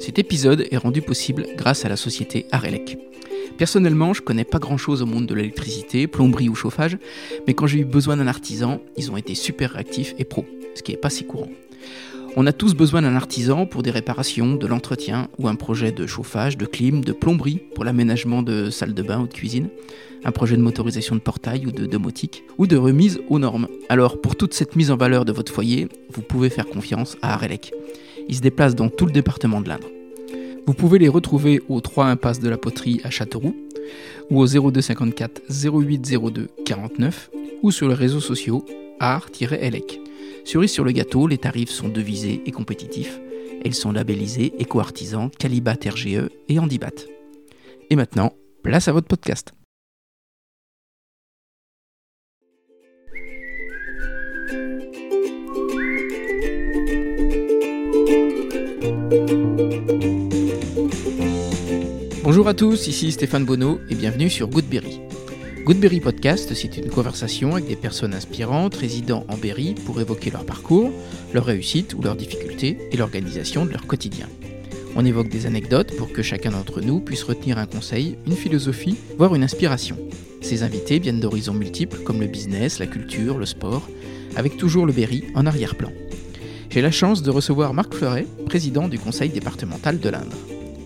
Cet épisode est rendu possible grâce à la société Arelec. Personnellement, je connais pas grand chose au monde de l'électricité, plomberie ou chauffage, mais quand j'ai eu besoin d'un artisan, ils ont été super réactifs et pro, ce qui est pas si courant. On a tous besoin d'un artisan pour des réparations, de l'entretien ou un projet de chauffage, de clim, de plomberie pour l'aménagement de salles de bain ou de cuisine, un projet de motorisation de portail ou de domotique, ou de remise aux normes. Alors pour toute cette mise en valeur de votre foyer, vous pouvez faire confiance à Arelec. Ils se déplacent dans tout le département de l'Indre. Vous pouvez les retrouver au 3 impasse de la Poterie à Châteauroux, ou au 0254 0802 49, ou sur les réseaux sociaux art-elec. Cerise sur le gâteau, les tarifs sont devisés et compétitifs. Ils sont labellisés éco-artisans, Calibat RGE et Handibat. Et maintenant, place à votre podcast. Bonjour à tous, ici Stéphane Bonneau et bienvenue sur Goodberry. Goodberry Podcast, c'est une conversation avec des personnes inspirantes résidant en Berry pour évoquer leur parcours, leur réussite ou leurs difficultés et l'organisation de leur quotidien. On évoque des anecdotes pour que chacun d'entre nous puisse retenir un conseil, une philosophie, voire une inspiration. Ces invités viennent d'horizons multiples comme le business, la culture, le sport, avec toujours le Berry en arrière-plan. J'ai la chance de recevoir Marc Fleuret, président du conseil départemental de l'Indre.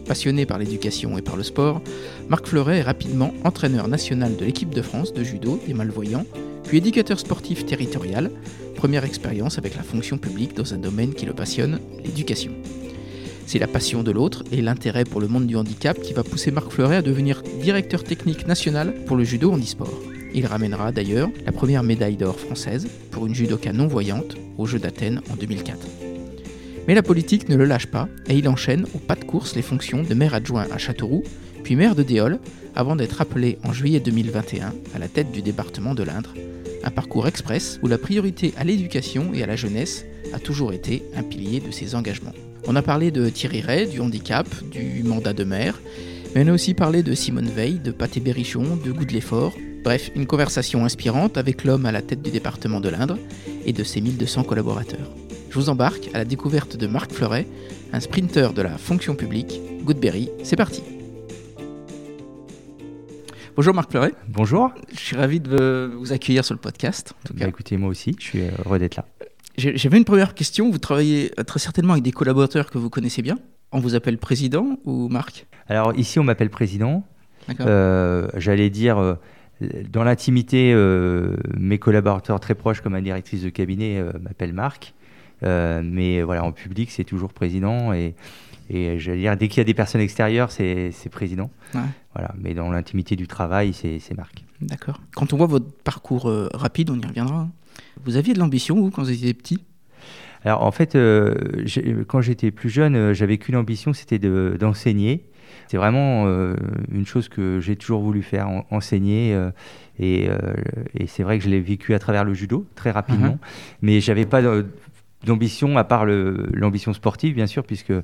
Passionné par l'éducation et par le sport, Marc Fleuret est rapidement entraîneur national de l'équipe de France de judo des malvoyants, puis éducateur sportif territorial, première expérience avec la fonction publique dans un domaine qui le passionne, l'éducation. C'est la passion de l'autre et l'intérêt pour le monde du handicap qui va pousser Marc Fleuret à devenir directeur technique national pour le judo handisport. Il ramènera d'ailleurs la première médaille d'or française pour une judoka non-voyante aux Jeux d'Athènes en 2004. Mais la politique ne le lâche pas et il enchaîne au pas de course les fonctions de maire adjoint à Châteauroux, puis maire de Déol, avant d'être appelé en juillet 2021 à la tête du département de l'Indre. Un parcours express où la priorité à l'éducation et à la jeunesse a toujours été un pilier de ses engagements. On a parlé de Thierry Ray, du handicap, du mandat de maire, mais on a aussi parlé de Simone Veil, de Pathé Berrichon, de Goût de l'effort. Bref, une conversation inspirante avec l'homme à la tête du département de l'Indre et de ses 1200 collaborateurs je vous embarque à la découverte de Marc Fleuret, un sprinter de la fonction publique. Goodberry, c'est parti. Bonjour Marc Fleuret. Bonjour. Je suis ravi de vous accueillir sur le podcast. Bah, écoutez, moi aussi, je suis heureux d'être là. J'avais une première question. Vous travaillez très certainement avec des collaborateurs que vous connaissez bien. On vous appelle président ou Marc? Alors ici, on m'appelle président. Euh, J'allais dire, euh, dans l'intimité, euh, mes collaborateurs très proches, comme ma directrice de cabinet, euh, m'appellent Marc. Euh, mais voilà, en public, c'est toujours président. Et, et j'allais dire, dès qu'il y a des personnes extérieures, c'est président. Voilà, mais dans l'intimité du travail, c'est Marc. D'accord. Quand on voit votre parcours rapide, on y reviendra. Hein. Vous aviez de l'ambition, vous, quand vous étiez petit? Alors, en fait, euh, quand j'étais plus jeune, j'avais qu'une ambition, c'était d'enseigner. c'est vraiment une chose que j'ai toujours voulu faire, enseigner. et, et c'est vrai que je l'ai vécu à travers le judo, très rapidement. Uh-huh. Mais j'avais pas d'ambition, à part l'ambition sportive, bien sûr, puisque euh,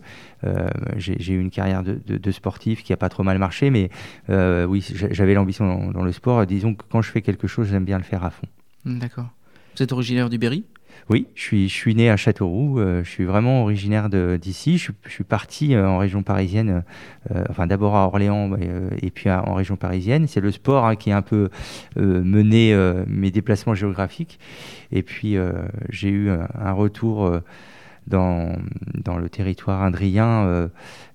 j'ai eu une carrière de, sportif qui a pas trop mal marché, mais euh, oui, j'avais l'ambition dans, le sport. Disons que quand je fais quelque chose, j'aime bien le faire à fond. D'accord. Vous êtes originaire du Berry? Oui, je suis, né à Châteauroux. Euh, je suis vraiment originaire d'ici. Je, je, suis parti en région parisienne, enfin d'abord à Orléans et puis en région parisienne. C'est le sport hein, qui a un peu mené mes déplacements géographiques. Et puis, euh, j'ai eu un retour euh, dans, dans, le territoire indrien euh,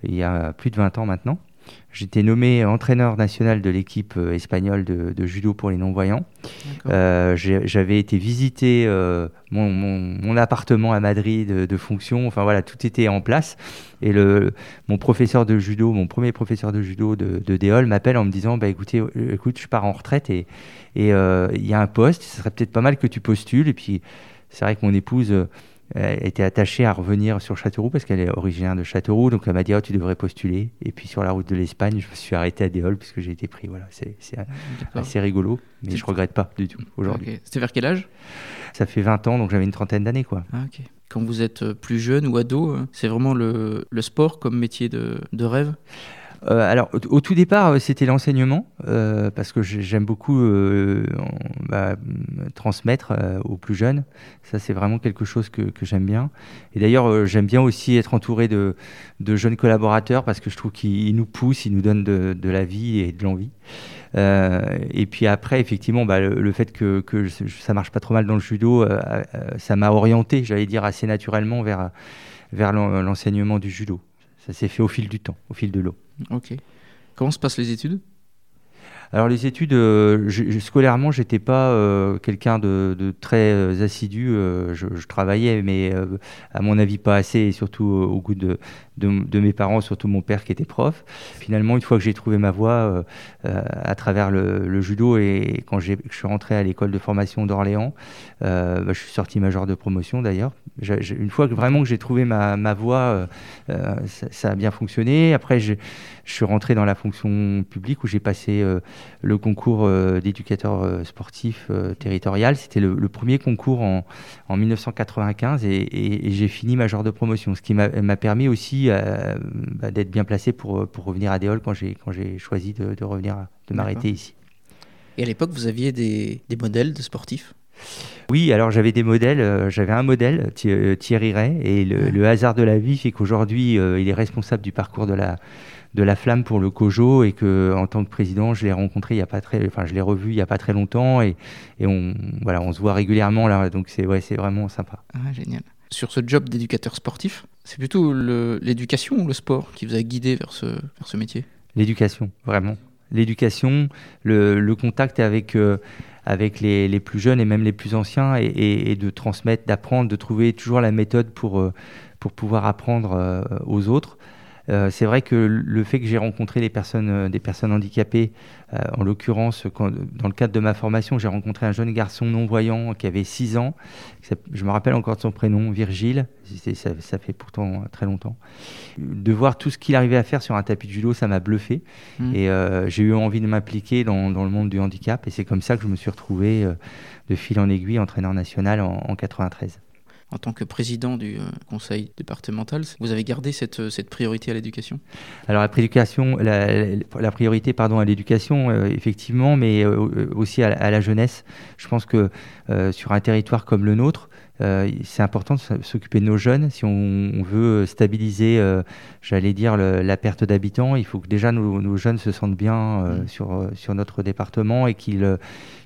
il y a plus de 20 ans maintenant. J'étais nommé entraîneur national de l'équipe espagnole de, judo pour les non-voyants. J'avais été visiter mon, mon, appartement à Madrid de, fonction. Enfin voilà, tout était en place. Et le, mon professeur de judo, mon premier professeur de judo de, de Déol m'appelle en me disant bah, écoutez, écoute, je pars en retraite et, euh, il y a un poste, ce serait peut-être pas mal que tu postules. Et puis, c'est vrai que mon épouse euh, était attachée à revenir sur Châteauroux parce qu'elle est originaire de Châteauroux. Donc, elle m'a dit, oh, tu devrais postuler. Et puis, sur la route de l'Espagne, je me suis arrêté à Déol puisque j'ai été pris. Voilà, c'est assez rigolo, mais je regrette pas du tout aujourd'hui. C'était vers quel âge? Ça fait 20 ans, donc j'avais une trentaine d'années, quoi. Ah, Quand vous êtes plus jeune ou ado, c'est vraiment le, le, sport comme métier de, de rêve? Alors, au, tout départ, c'était l'enseignement, parce que j'aime beaucoup bah, transmettre aux plus jeunes. Ça, c'est vraiment quelque chose que, j'aime bien. Et d'ailleurs, j'aime bien aussi être entouré de, jeunes collaborateurs, parce que je trouve qu'ils nous poussent, ils nous donnent de, de la vie et de l'envie. Euh, et puis après, effectivement, bah, le, fait que, que, ça marche pas trop mal dans le judo, euh, euh, ça m'a orienté, j'allais dire, assez naturellement vers, vers l'enseignement du judo. Ça s'est fait au fil du temps, au fil de l'eau. Ok. Comment se passent les études? Alors les études, euh, je, scolairement, j'étais pas euh, quelqu'un de, très euh, assidu. Je, travaillais, mais à mon avis pas assez, et surtout au goût de, de, mes parents, surtout mon père qui était prof. Finalement, une fois que j'ai trouvé ma voie à travers le, judo et quand je suis rentré à l'école de formation d'Orléans, bah, je suis sorti major de promotion d'ailleurs. Une fois vraiment que j'ai trouvé ma, ma voie, ça, a bien fonctionné. Après, je suis rentré dans la fonction publique où j'ai passé le concours euh, d'éducateur euh, sportif euh, territorial. C'était le, premier concours en, 1995 et, j'ai fini major de promotion, ce qui m'a permis aussi bah, d'être bien placé pour, pour revenir à Déol quand j'ai choisi de, revenir, de m'arrêter ici. Et à l'époque, vous aviez des, modèles de sportifs? Oui, alors j'avais des modèles. j'avais un modèle, Thierry Ray, et le, le hasard de la vie fait qu'aujourd'hui, il est responsable du parcours de la, de la flamme pour le COJO et que en tant que président, je l'ai rencontré il y a pas très, enfin je l'ai revu il y a pas très longtemps et, et on voilà, on se voit régulièrement là, donc c'est ouais, c'est vraiment sympa. Ah, génial. Sur ce job d'éducateur sportif, c'est plutôt l'éducation ou le sport qui vous a guidé vers ce, vers ce métier? L'éducation, vraiment. L'éducation, le, contact avec, euh, avec les, les, plus jeunes et même les plus anciens et, de transmettre, d'apprendre, de trouver toujours la méthode pour, euh, pour pouvoir apprendre euh, aux autres. C'est vrai que le fait que j'ai rencontré des personnes, des personnes handicapées, en l'occurrence, dans le cadre de ma formation, j'ai rencontré un jeune garçon non-voyant qui avait 6 ans. Je me rappelle encore de son prénom, Virgile. Ça, ça, fait pourtant très longtemps. De voir tout ce qu'il arrivait à faire sur un tapis de judo, ça m'a bluffé. Mmh. Et j'ai eu envie de m'impliquer dans, le monde du handicap. Et c'est comme ça que je me suis retrouvé de fil en aiguille entraîneur national en, en 93 en tant que président du euh, conseil départemental, vous avez gardé cette, euh, priorité à l'éducation? Alors la, priorité pardon, à l'éducation, euh, effectivement, mais aussi à, la jeunesse. Je pense que sur un territoire comme le nôtre, c'est important de s'occuper de nos jeunes. Si on, veut stabiliser, j'allais dire, la perte d'habitants, il faut que déjà nos, jeunes se sentent bien mmh. sur, sur notre département et qu'ils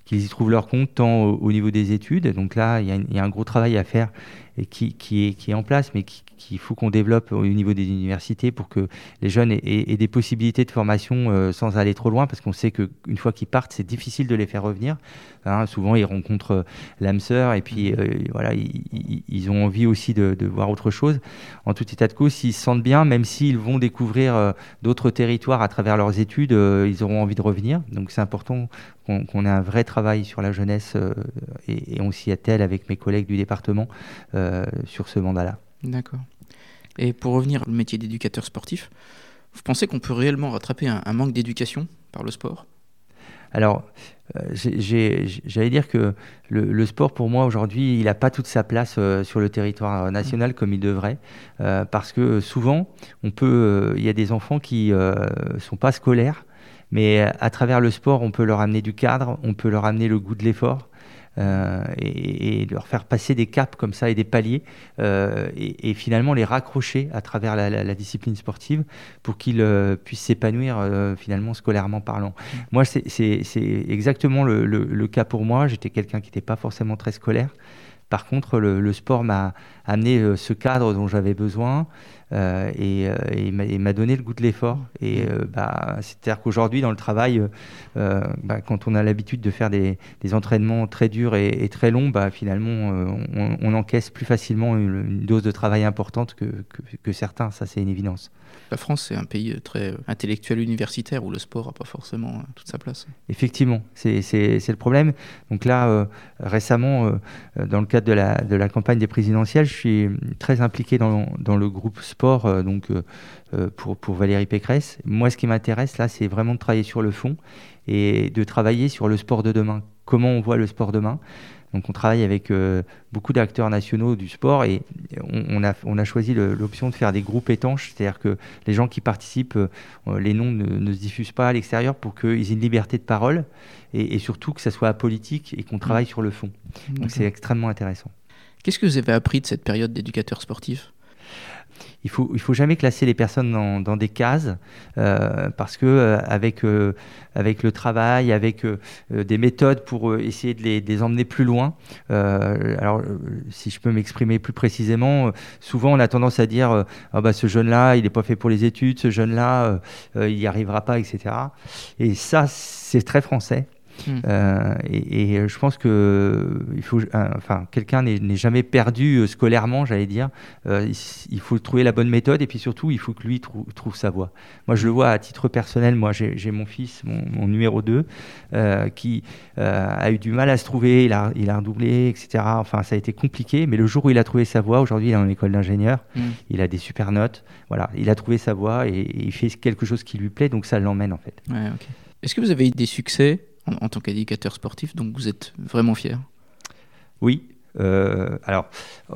qu'ils y trouvent leur compte tant au, niveau des études. Donc là, il y, a un gros travail à faire et qui, qui, est, qui est en place, mais qu'il faut qu'on développe au niveau des universités pour que les jeunes aient, des possibilités de formation euh, sans aller trop loin, parce qu'on sait qu'une fois qu'ils partent, c'est difficile de les faire revenir. Hein, souvent, ils rencontrent euh, l'âme sœur et puis mmh. euh, voilà, ils, ils, ont envie aussi de, de, voir autre chose. En tout état de cause, s'ils se sentent bien, même s'ils vont découvrir d'autres territoires à travers leurs études, ils auront envie de revenir. Donc c'est important qu'on ait un vrai travail sur la jeunesse et, et, on s'y attelle avec mes collègues du département sur ce mandat-là. D'accord. Et pour revenir au métier d'éducateur sportif, vous pensez qu'on peut réellement rattraper un, manque d'éducation par le sport? Alors, euh, j'allais dire que le, sport, pour moi, aujourd'hui, il n'a pas toute sa place euh, sur le territoire national comme il devrait, euh, parce que souvent, il y a des enfants qui ne sont pas scolaires, mais à travers le sport, on peut leur amener du cadre, on peut leur amener le goût de l'effort. Euh, et, leur faire passer des caps comme ça et des paliers euh, et, finalement les raccrocher à travers la, discipline sportive pour qu'ils euh, puissent s'épanouir finalement scolairement parlant. Mmh. Moi, c'est exactement le, le, cas pour moi. J'étais quelqu'un qui n'était pas forcément très scolaire. Par contre, le, sport m'a amené ce cadre dont j'avais besoin. Euh, et, euh, il m'a donné le goût de l'effort. Et euh, bah, c'est-à-dire qu'aujourd'hui, dans le travail, bah, quand on a l'habitude de faire des, entraînements très durs et, très longs, bah, finalement, on, encaisse plus facilement une, dose de travail importante que, que certains. Ça, c'est une évidence. La France, c'est un pays très intellectuel universitaire où le sport n'a pas forcément toute sa place. Effectivement, c'est le problème. Donc là, récemment, dans le cadre de la, de la campagne des présidentielles, je suis très impliqué dans, dans le groupe sport euh, donc, euh, euh, pour, pour Valérie Pécresse. Moi, ce qui m'intéresse là, c'est vraiment de travailler sur le fond et de travailler sur le sport de demain. Comment on voit le sport demain? Donc on travaille avec beaucoup d'acteurs nationaux du sport et on, a, on a choisi l'option de faire des groupes étanches, c'est-à-dire que les gens qui participent, les noms ne, se diffusent pas à l'extérieur pour qu'ils aient une liberté de parole et, surtout que ça soit apolitique et qu'on travaille mmh. sur le fond. Donc c'est extrêmement intéressant. Qu'est-ce que vous avez appris de cette période d'éducateur sportif? Il faut il faut jamais classer les personnes dans, des cases euh, parce que euh, avec euh, avec le travail, avec des méthodes pour essayer de les, de les, emmener plus loin. alors si je peux m'exprimer plus précisément, souvent on a tendance à dire ah bah ce jeune-là il n'est pas fait pour les études, ce jeune-là il n'y arrivera pas, etc. Et ça c'est très français. Hmm. Euh, et, et, je pense que il faut, enfin, quelqu'un n'est jamais perdu euh, scolairement, j'allais dire. Euh, il, faut trouver la bonne méthode et puis surtout, il faut que lui trouve sa voie. Moi, je le vois à titre personnel. Moi, j'ai mon fils, mon, numéro 2, qui a eu du mal à se trouver. Il a, il a redoublé, etc. Enfin, ça a été compliqué. Mais le jour où il a trouvé sa voie, aujourd'hui, il est en école d'ingénieur. Hmm. Il a des super notes. Voilà, il a trouvé sa voie et, il fait quelque chose qui lui plaît. Donc, ça l'emmène en fait. Ouais, Est-ce que vous avez eu des succès en, tant qu'éducateur sportif, donc vous êtes vraiment fier. Oui, euh, alors,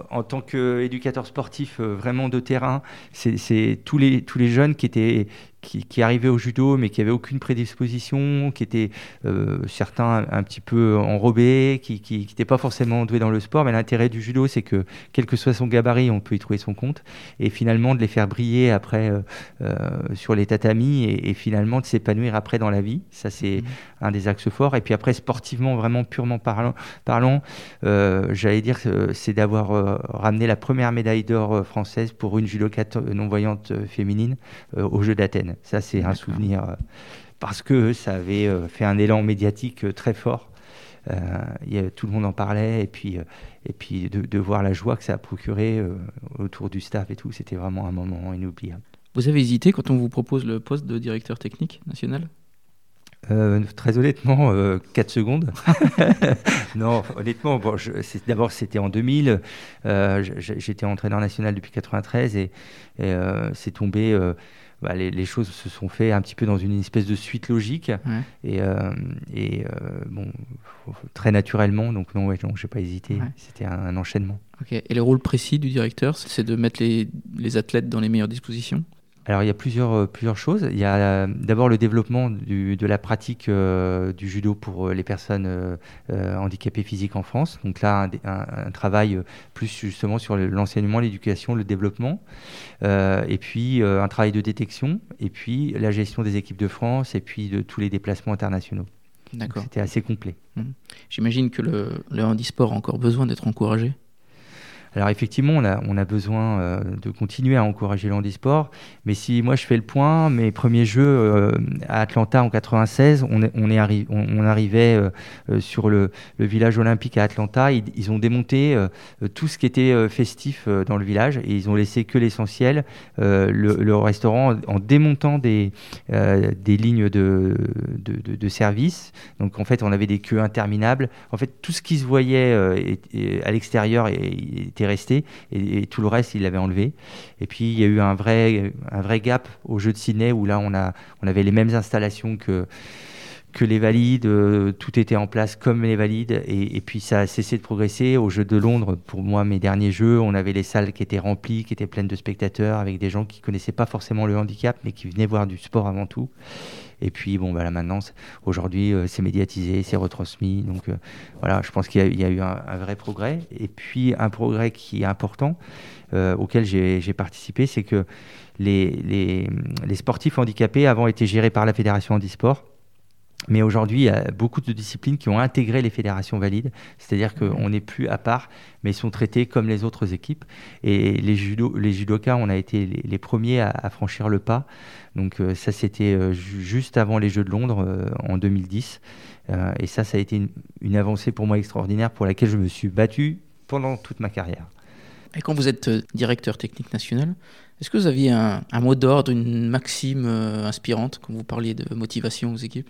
en tant qu'éducateur sportif euh, vraiment de terrain, c'est tous les, tous les jeunes qui étaient, qui, qui, arrivaient au judo mais qui n'avaient aucune prédisposition, qui étaient euh, certains un, petit peu enrobés, qui n'étaient pas forcément doués dans le sport. Mais l'intérêt du judo, c'est que quel que soit son gabarit, on peut y trouver son compte. Et finalement, de les faire briller après euh, euh, sur les tatamis et, finalement de s'épanouir après dans la vie. Ça, c'est mmh. un des axes forts. Et puis après, sportivement, vraiment purement parlant, parlant j'allais dire, c'est d'avoir ramené la première médaille d'or française pour une judokate non-voyante féminine aux Jeux d'Athènes. Ça, c'est un souvenir euh, parce que ça avait euh, fait un élan médiatique euh, très fort. tout le monde en parlait et puis, et puis de, voir la joie que ça a procuré autour du staff et tout, c'était vraiment un moment inoubliable. Vous avez hésité quand on vous propose le poste de directeur technique national? Très honnêtement, 4 secondes. non, honnêtement, bon, d'abord c'était en 2000. J'étais entraîneur national depuis 93 et, et c'est tombé bah, les, choses se sont faites un petit peu dans une espèce de suite logique et, euh, et euh, bon, très naturellement. Donc non, ouais, j'ai pas hésité. C'était un, enchaînement. Et le rôle précis du directeur, c'est de mettre les, les athlètes dans les meilleures dispositions? Alors il y a plusieurs, euh, plusieurs choses. Il y a euh, d'abord le développement du, de la pratique euh, du judo pour les personnes handicapées physiques en France. Donc là, un, travail plus justement sur l'enseignement, l'éducation, le développement. et puis un travail de détection. Et puis la gestion des équipes de France et puis de tous les déplacements internationaux. D'accord. C'était assez complet. Mmh. J'imagine que le, le handisport a encore besoin d'être encouragé. Alors effectivement, on a, besoin euh, de continuer à encourager le handisport, mais si moi je fais le point, mes premiers jeux euh, à Atlanta en 96, on, est, on, on, arrivait euh, sur le, village olympique à Atlanta, ils, ont démonté tout ce qui était festif dans le village et ils ont laissé que l'essentiel, le, restaurant en démontant des, lignes de, service. Donc en fait, on avait des queues interminables. En fait, tout ce qui se voyait à l'extérieur était resté et, tout le reste, il l'avait enlevé. Et puis, il y a eu un vrai, un vrai gap au jeu de Sydney où là, on, a, on avait les mêmes installations que que les valides, euh, tout était en place comme les valides, et, puis ça a cessé de progresser. Au jeu de Londres, pour moi, mes derniers jeux, on avait les salles qui étaient remplies, qui étaient pleines de spectateurs, avec des gens qui connaissaient pas forcément le handicap, mais qui venaient voir du sport avant tout. Et puis, bon, bah, là maintenant, aujourd'hui, euh, c'est médiatisé, c'est retransmis. Donc, euh, voilà, je pense qu'il y, a eu un, vrai progrès. Et puis, un progrès qui est important, auquel j'ai participé, c'est que les, les, sportifs handicapés avant étaient gérés par la Fédération Handisport. Mais aujourd'hui, il y a beaucoup de disciplines qui ont intégré les fédérations valides, c'est-à-dire qu'on n'est plus à part, mais ils sont traités comme les autres équipes. Et les, judo, les judokas, on a été les, premiers à, franchir le pas. Donc euh, ça, c'était euh, juste avant les Jeux de Londres euh, en 2010. et ça, ça a été une, avancée pour moi extraordinaire pour laquelle je me suis battu pendant toute ma carrière. Et quand vous êtes directeur technique national, est-ce que vous aviez un, un mot d'ordre, une maxime inspirante quand vous parliez de motivation aux équipes?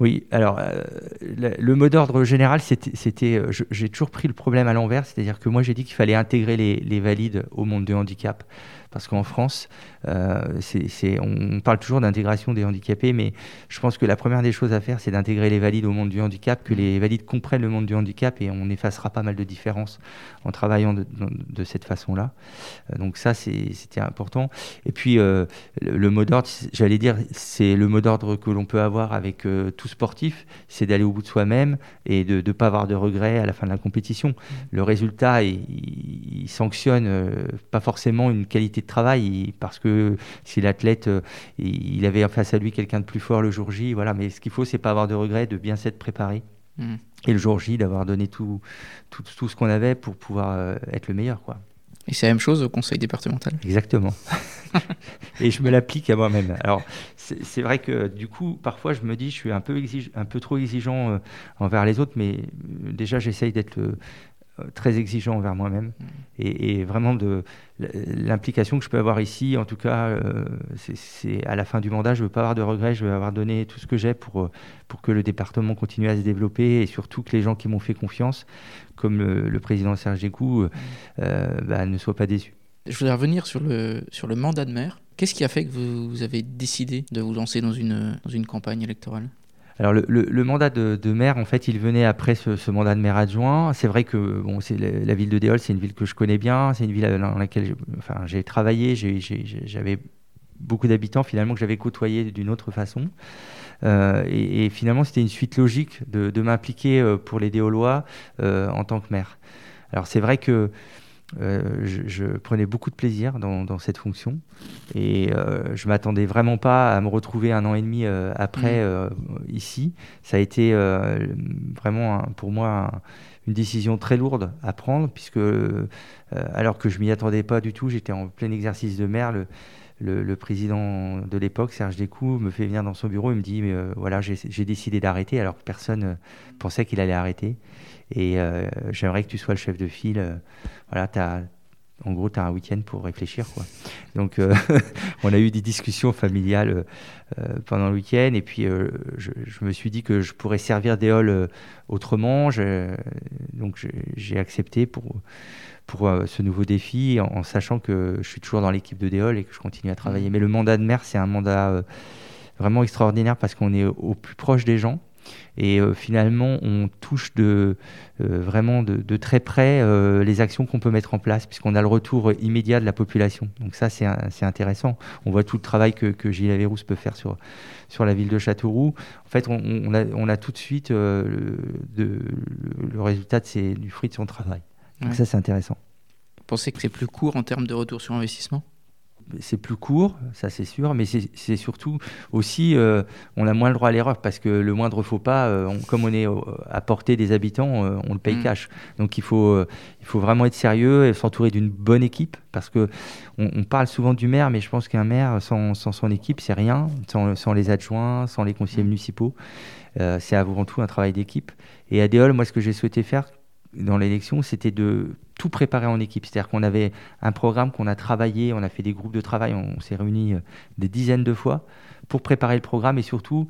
Oui, alors le, mot d'ordre général, c'était, j'ai toujours pris le problème à l'envers, c'est-à-dire que moi j'ai dit qu'il fallait intégrer les, valides au monde du handicap parce qu'en France, euh, on parle toujours d'intégration des handicapés, mais je pense que la première des choses à faire, c'est d'intégrer les valides au monde du handicap, que les valides comprennent le monde du handicap et on effacera pas mal de différences en travaillant de, cette façon-là. Euh, donc ça, c'était important. Et puis, euh, le, mot d'ordre, j'allais dire, c'est le mot d'ordre que l'on peut avoir avec tout sportif, c'est d'aller au bout de soi-même et de ne pas avoir de regrets à la fin de la compétition. Mmh. Le résultat, il, il sanctionne pas forcément une qualité de travail, parce que si l'athlète, euh, il avait face à lui quelqu'un de plus fort le jour J, voilà. Mais ce qu'il faut, c'est pas avoir de regrets, de bien s'être préparé. Mmh. Et le jour J, d'avoir donné tout, tout, tout ce qu'on avait pour pouvoir euh, être le meilleur, quoi. Et c'est la même chose au conseil départemental Exactement. et je me l'applique à moi-même. Alors, c'est vrai que du coup, parfois, je me dis, je suis un peu, un peu trop exigeant euh, envers les autres, mais déjà, j'essaye d'être le, euh, très exigeant envers moi-même. Mm. et, vraiment de l'implication que je peux avoir ici en tout cas euh, c'est à la fin du mandat je veux pas avoir de regrets je veux avoir donné tout ce que j'ai pour euh, pour que le département continue à se développer et surtout que les gens qui m'ont fait confiance comme le, président Serge Gécou bah, ne soient pas déçus. Je voudrais revenir sur le sur le mandat de maire. Qu'est-ce qui a fait que vous, vous avez décidé de vous lancer dans une dans une campagne électorale? Alors le, mandat de, maire, en fait, il venait après ce, mandat de maire adjoint. C'est vrai que la, ville de Déol, c'est une ville que je connais bien, c'est une ville dans laquelle j'ai travaillé, j'avais beaucoup d'habitants finalement que j'avais côtoyé d'une autre façon. Euh, et, finalement, c'était une suite logique de, m'impliquer euh, pour les Déolois euh, en tant que maire. Alors c'est vrai que euh, je, prenais beaucoup de plaisir dans, cette fonction et euh, je m'attendais vraiment pas à me retrouver un an et demi euh, après mmh. ici. Ça a été vraiment pour moi une décision très lourde à prendre puisque alors que je m'y attendais pas du tout, j'étais en plein exercice de maire. Le, le, président de l'époque, Serge Descoux, me fait venir dans son bureau et me dit mais, voilà, j'ai décidé d'arrêter alors que personne pensait qu'il allait arrêter. Et euh, j'aimerais que tu sois le chef de file. Euh, voilà, as, en gros, tu as un week-end pour réfléchir. Quoi. Donc, euh, on a eu des discussions familiales pendant le week-end. Et puis, je, me suis dit que je pourrais servir des halls autrement. donc, j'ai accepté pour, pour ce nouveau défi en, sachant que je suis toujours dans l'équipe de Déol et que je continue à travailler. Mmh. Mais le mandat de maire, c'est un mandat vraiment extraordinaire parce qu'on est au plus proche des gens. Et euh, finalement, on touche de, euh, vraiment de, très près euh, les actions qu'on peut mettre en place, puisqu'on a le retour immédiat de la population. Donc ça, c'est intéressant. On voit tout le travail que, que Gilles Averrousse peut faire sur, sur la ville de Châteauroux. En fait, on, a, on a, tout de suite le, de, le, résultat de du fruit de son travail. Donc ça, c'est intéressant. Vous pensez que c'est plus court en termes de retour sur investissement? C'est plus court, ça c'est sûr, mais c'est surtout aussi, euh, on a moins le droit à l'erreur parce que le moindre faux pas, euh, comme on est euh, à portée des habitants, on le paye mm. cash. Donc il faut, il faut vraiment être sérieux et s'entourer d'une bonne équipe parce que on, parle souvent du maire, mais je pense qu'un maire sans, son équipe, c'est rien, sans, les adjoints, sans les conseillers mm. municipaux. c'est avant tout un travail d'équipe. Et à Déol, moi, ce que j'ai souhaité faire, dans l'élection, c'était de tout préparer en équipe. C'est-à-dire qu'on avait un programme qu'on a travaillé, on a fait des groupes de travail, on, s'est réunis euh, des dizaines de fois pour préparer le programme et surtout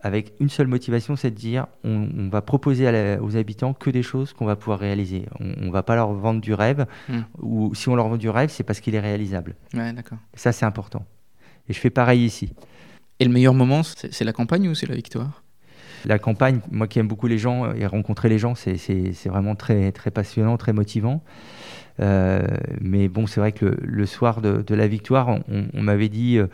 avec une seule motivation, c'est de dire on, va proposer aux habitants que des choses qu'on va pouvoir réaliser. On ne va pas leur vendre du rêve, hmm. ou si on leur vend du rêve, c'est parce qu'il est réalisable. Ouais, d'accord. Ça, c'est important. Et je fais pareil ici. Et le meilleur moment, c'est la campagne ou c'est la victoire? La campagne, moi qui aime beaucoup les gens et rencontrer les gens, c'est vraiment très, très passionnant, très motivant. Euh, mais bon, c'est vrai que le, soir de, la victoire, on, m'avait dit euh,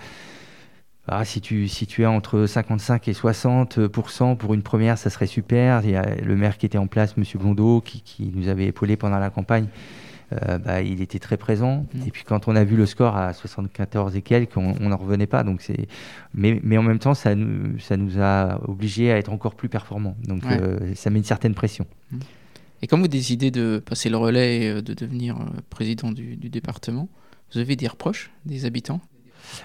ah, si, tu, es entre 55 et 60% pour une première, ça serait super. Il y a le maire qui était en place, M. Blondeau, qui, qui nous avait épaulé pendant la campagne. Euh, bah, il était très présent. Mmh. Et puis quand on a vu le score à 74 et quelques, on n'en revenait pas. Donc c'est, mais, mais en même temps, ça nous, ça nous a obligés à être encore plus performants. Donc euh, ça met une certaine pression. Mmh. Et quand vous décidez de passer le relais et euh, de devenir président du, du département, vous avez des reproches des habitants?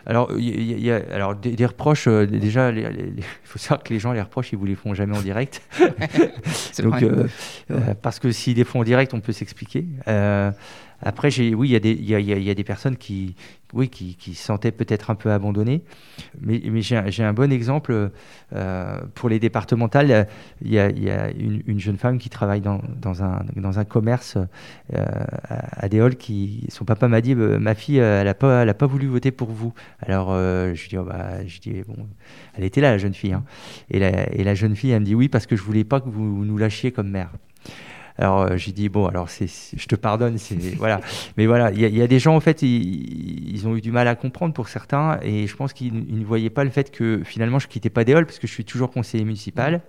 Alors, il y, a alors des, reproches. Euh, déjà, il faut savoir que les gens les reproches, ils vous les font jamais en direct. Donc, euh, euh, parce que s'ils les font en direct, on peut s'expliquer. Après, oui, il y, a des, personnes qui, oui, qui, qui se sentaient peut-être un peu abandonnées. Mais, j'ai un bon exemple euh, pour les départementales. Il y a, une, une, jeune femme qui travaille dans, un, commerce euh, à Déol. Son papa m'a dit bah, Ma fille, elle n'a pas, voulu voter pour vous. Alors, euh, je lui dis, oh, bah, bon, Elle était là, la jeune fille. Hein. Et, la, jeune fille, elle me dit Oui, parce que je voulais pas que vous nous lâchiez comme mère. Alors euh, j'ai dit bon, alors c'est, je te pardonne, c'est voilà. Mais voilà, il y, a des gens en fait, ils, ont eu du mal à comprendre pour certains, et je pense qu'ils ne voyaient pas le fait que finalement je quittais pas Déol parce que je suis toujours conseiller municipal.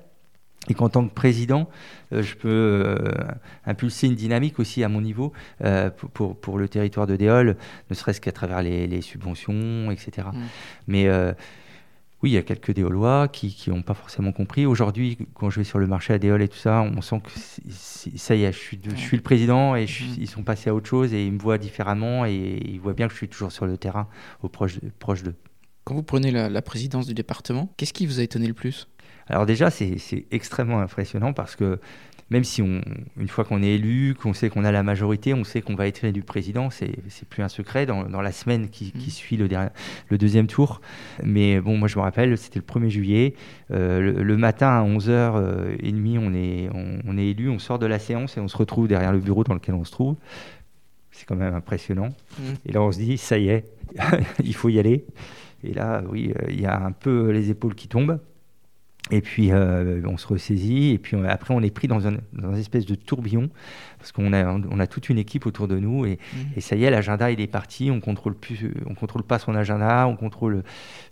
Et qu'en tant que président, euh, je peux euh, impulser une dynamique aussi à mon niveau pour, pour, le territoire de Déol, ne serait-ce qu'à travers les, subventions, etc. Mmh. Mais oui, il y a quelques déolois qui n'ont pas forcément compris. Aujourd'hui, quand je vais sur le marché à Déol et tout ça, on sent que ça y est, je suis, je suis le président et mm-hmm. ils sont passés à autre chose et ils me voient différemment et ils voient bien que je suis toujours sur le terrain, au proche, proche d'eux. Quand vous prenez la, la présidence du département, qu'est-ce qui vous a étonné le plus? Alors déjà, c'est extrêmement impressionnant parce que même si on, une fois qu'on est élu, qu'on sait qu'on a la majorité, on sait qu'on va être élu président, c'est plus un secret dans, dans la semaine qui, qui mmh. suit le, le, deuxième tour. Mais bon, moi je me rappelle, c'était le 1er juillet, euh, le, matin à 11h30, euh, on est, on, est élu, on sort de la séance et on se retrouve derrière le bureau dans lequel on se trouve. C'est quand même impressionnant. Mmh. Et là on se dit, ça y est, il faut y aller. Et là, oui, euh, il y a un peu les épaules qui tombent. Et puis euh, on se ressaisit, et puis après on est pris dans un, dans une espèce de tourbillon, parce qu'on a, on a toute une équipe autour de nous, et, mmh. et ça y est, l'agenda il est parti, on contrôle plus, on contrôle pas son agenda, on contrôle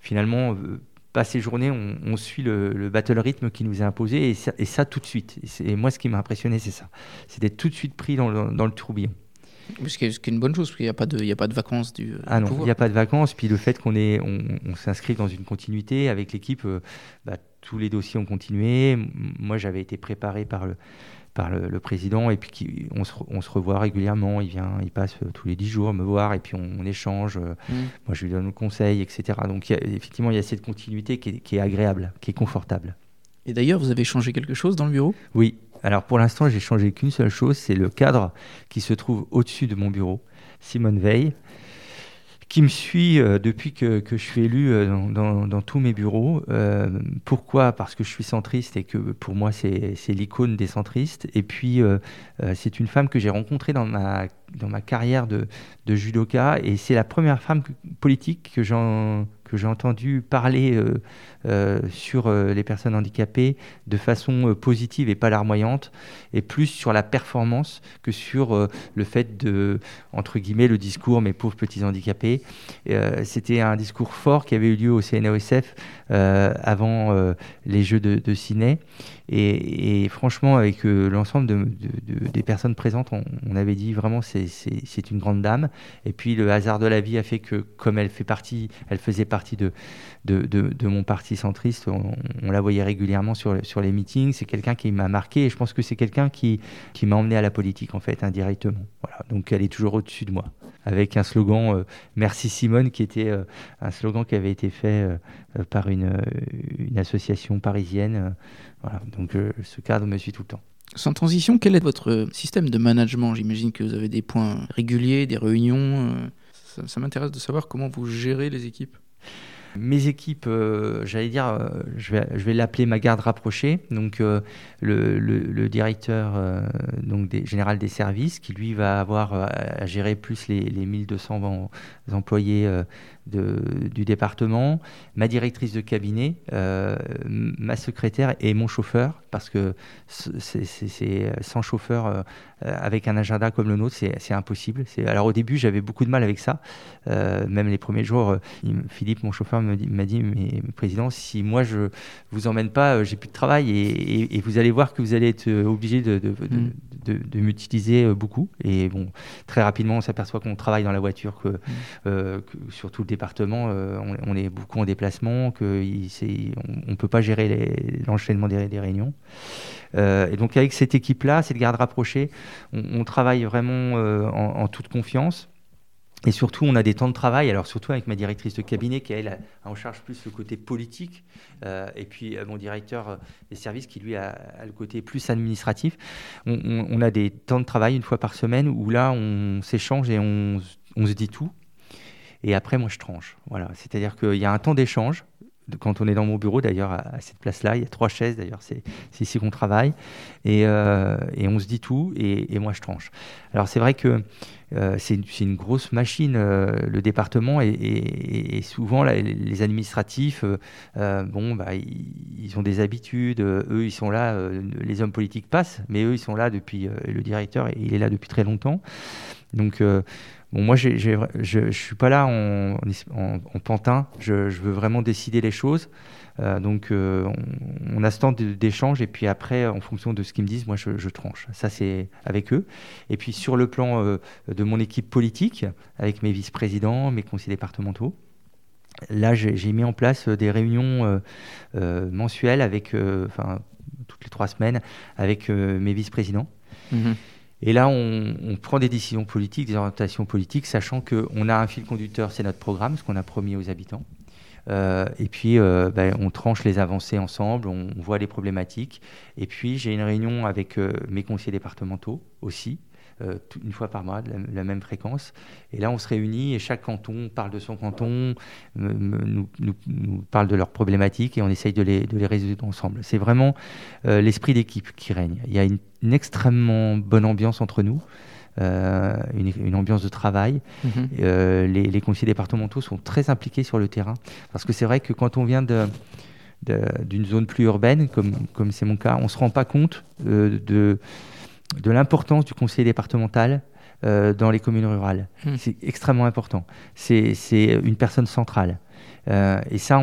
finalement euh, pas ses journées, on, on suit le, le, battle rythme qui nous est imposé, et ça, et ça tout de suite. Et, moi ce qui m'a impressionné c'est ça, c'est d'être tout de suite pris dans le, dans le tourbillon. Ce qui, est, une bonne chose, parce qu'il n'y a, pas de, il a pas de vacances du. Ah non, il n'y a pas de vacances. Puis le fait qu'on on, on s'inscrit dans une continuité avec l'équipe, euh, bah, tous les dossiers ont continué. Moi, j'avais été préparé par le, par le, président et puis on, se, on, se, revoit régulièrement. Il vient, il passe euh, tous les dix jours me voir et puis on, échange. Euh, mmh. Moi, je lui donne le conseil, etc. Donc, effectivement, il y a cette continuité qui est, qui est agréable, qui est confortable. Et d'ailleurs, vous avez changé quelque chose dans le bureau? Oui. Alors, pour l'instant, j'ai changé qu'une seule chose c'est le cadre qui se trouve au-dessus de mon bureau, Simone Veil qui me suit euh, depuis que, que, je suis élu euh, dans, dans, tous mes bureaux. Euh, pourquoi? Parce que je suis centriste et que pour moi c'est l'icône des centristes. Et puis c'est une femme que j'ai rencontrée dans ma, dans ma carrière de, de judoka et c'est la première femme politique que j'ai entendu parler sur euh, les personnes handicapées de façon positive et pas larmoyante, et plus sur la performance que sur le fait de, entre guillemets, le discours mes pauvres petits handicapés. C'était un discours fort qui avait eu lieu au CNOSF avant les Jeux de, de Ciné. Et, franchement, avec l'ensemble de, des personnes présentes, on, avait dit vraiment c'est une grande dame. Et puis le hasard de la vie a fait que, comme elle fait partie, elle faisait partie partie de, de, de, mon parti centriste. On, la voyait régulièrement sur, les meetings. C'est quelqu'un qui m'a marqué et je pense que c'est quelqu'un qui, m'a emmené à la politique, en fait, indirectement. Voilà. Donc elle est toujours au-dessus de moi. Avec un slogan euh, Merci Simone, qui était euh, un slogan qui avait été fait euh, par une, une, association parisienne. voilà. Donc ce cadre me suit tout le temps. Sans transition, quel est votre système de management? J'imagine que vous avez des points réguliers, des réunions. ça m'intéresse de savoir comment vous gérez les équipes. Mes équipes, euh, j'allais dire, euh, je vais, l'appeler ma garde rapprochée. Donc, euh, le, directeur donc général des services, qui lui va avoir à gérer plus les, les 1200 employés de, du département, ma directrice de cabinet, ma secrétaire et mon chauffeur, parce que c'est sans chauffeur avec un agenda comme le nôtre, c'est impossible. Alors au début, j'avais beaucoup de mal avec ça. même les premiers jours, Philippe, mon chauffeur, m'a dit, mais président, si moi je vous emmène pas, euh, j'ai plus de travail et, vous allez voir que vous allez être euh, obligé de, de, mm. de, m'utiliser euh, beaucoup. Et bon, très rapidement, on s'aperçoit qu'on travaille dans la voiture, que, mm. sur tout le département, on, est beaucoup en déplacement, qu'on ne peut pas gérer l'enchaînement des, réunions. et donc avec cette équipe-là, cette garde rapprochée, on, travaille vraiment en toute confiance. Et surtout, on a des temps de travail, alors surtout avec ma directrice de cabinet qui, elle, a en charge plus le côté politique, euh, et puis euh, mon directeur euh, des services qui, lui, a, le côté plus administratif. On, a des temps de travail une fois par semaine où là, on s'échange et on, se dit tout. Et après, moi, je tranche. Voilà. C'est-à-dire qu'il y a un temps d'échange. Quand on est dans mon bureau, d'ailleurs, à, cette place-là, il y a trois chaises, d'ailleurs, c'est ici qu'on travaille. Et, et, on se dit tout, et, moi, je tranche. Alors, c'est vrai que euh, c'est une, grosse machine, euh, le département, et, souvent les administratifs, euh, bon, bah, ils, ont des habitudes, eux ils sont là, les hommes politiques passent, mais eux ils sont là depuis, le directeur, il est là depuis très longtemps. Donc, bon, moi je ne suis pas là en, pantin, je, veux vraiment décider les choses. Euh, donc euh, on, a ce temps d'échange et puis après, en fonction de ce qu'ils me disent, moi je, tranche. Ça c'est avec eux. Et puis sur le plan euh, de mon équipe politique, avec mes vice-présidents, mes conseillers départementaux, là j'ai mis en place des réunions mensuelles avec, enfin toutes les trois semaines, avec mes vice-présidents. Mhm. Et là, on, prend des décisions politiques, des orientations politiques, sachant qu'on a un fil conducteur, c'est notre programme, ce qu'on a promis aux habitants. Euh, et puis, euh, ben, on tranche les avancées ensemble, on, voit les problématiques. Et puis, j'ai une réunion avec euh, mes conseillers départementaux aussi, une fois par mois, de la, même fréquence. Et là, on se réunit et chaque canton parle de son canton, nous, parle de leurs problématiques et on essaye de les, de les résoudre ensemble. C'est vraiment l'esprit d'équipe qui règne. Il y a une, extrêmement bonne ambiance entre nous. Euh, une, ambiance de travail. Mhm. Euh, les, conseillers départementaux sont très impliqués sur le terrain. Parce que c'est vrai que quand on vient de, d'une zone plus urbaine, comme, comme c'est mon cas, on ne se rend pas compte euh, de, de l'importance du conseiller départemental dans les communes rurales. Mhm. C'est extrêmement important. C'est, une personne centrale. et ça,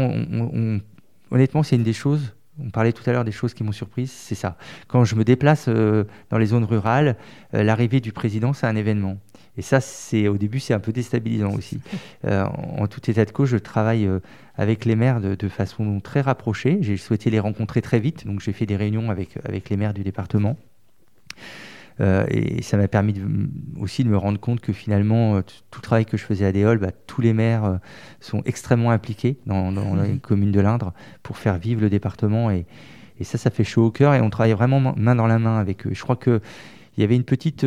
honnêtement, c'est une des choses on parlait tout à l'heure des choses qui m'ont surprise, c'est ça. Quand je me déplace euh, dans les zones rurales, euh, l'arrivée du président, c'est un événement. Et ça, c'est au début, c'est un peu déstabilisant aussi. Euh, en, tout état de cause, je travaille avec les maires de, façon très rapprochée. J'ai souhaité les rencontrer très vite, donc j'ai fait des réunions avec, avec les maires du département. Euh, et ça m'a permis aussi de me rendre compte que finalement, euh, tout le travail que je faisais à Déol, bah, tous les maires euh, sont extrêmement impliqués dans, dans la commune de l'Indre pour faire vivre le département. Et, et, ça, ça fait chaud au cœur. Et on travaille vraiment main dans la main avec eux. je crois que il y avait une petite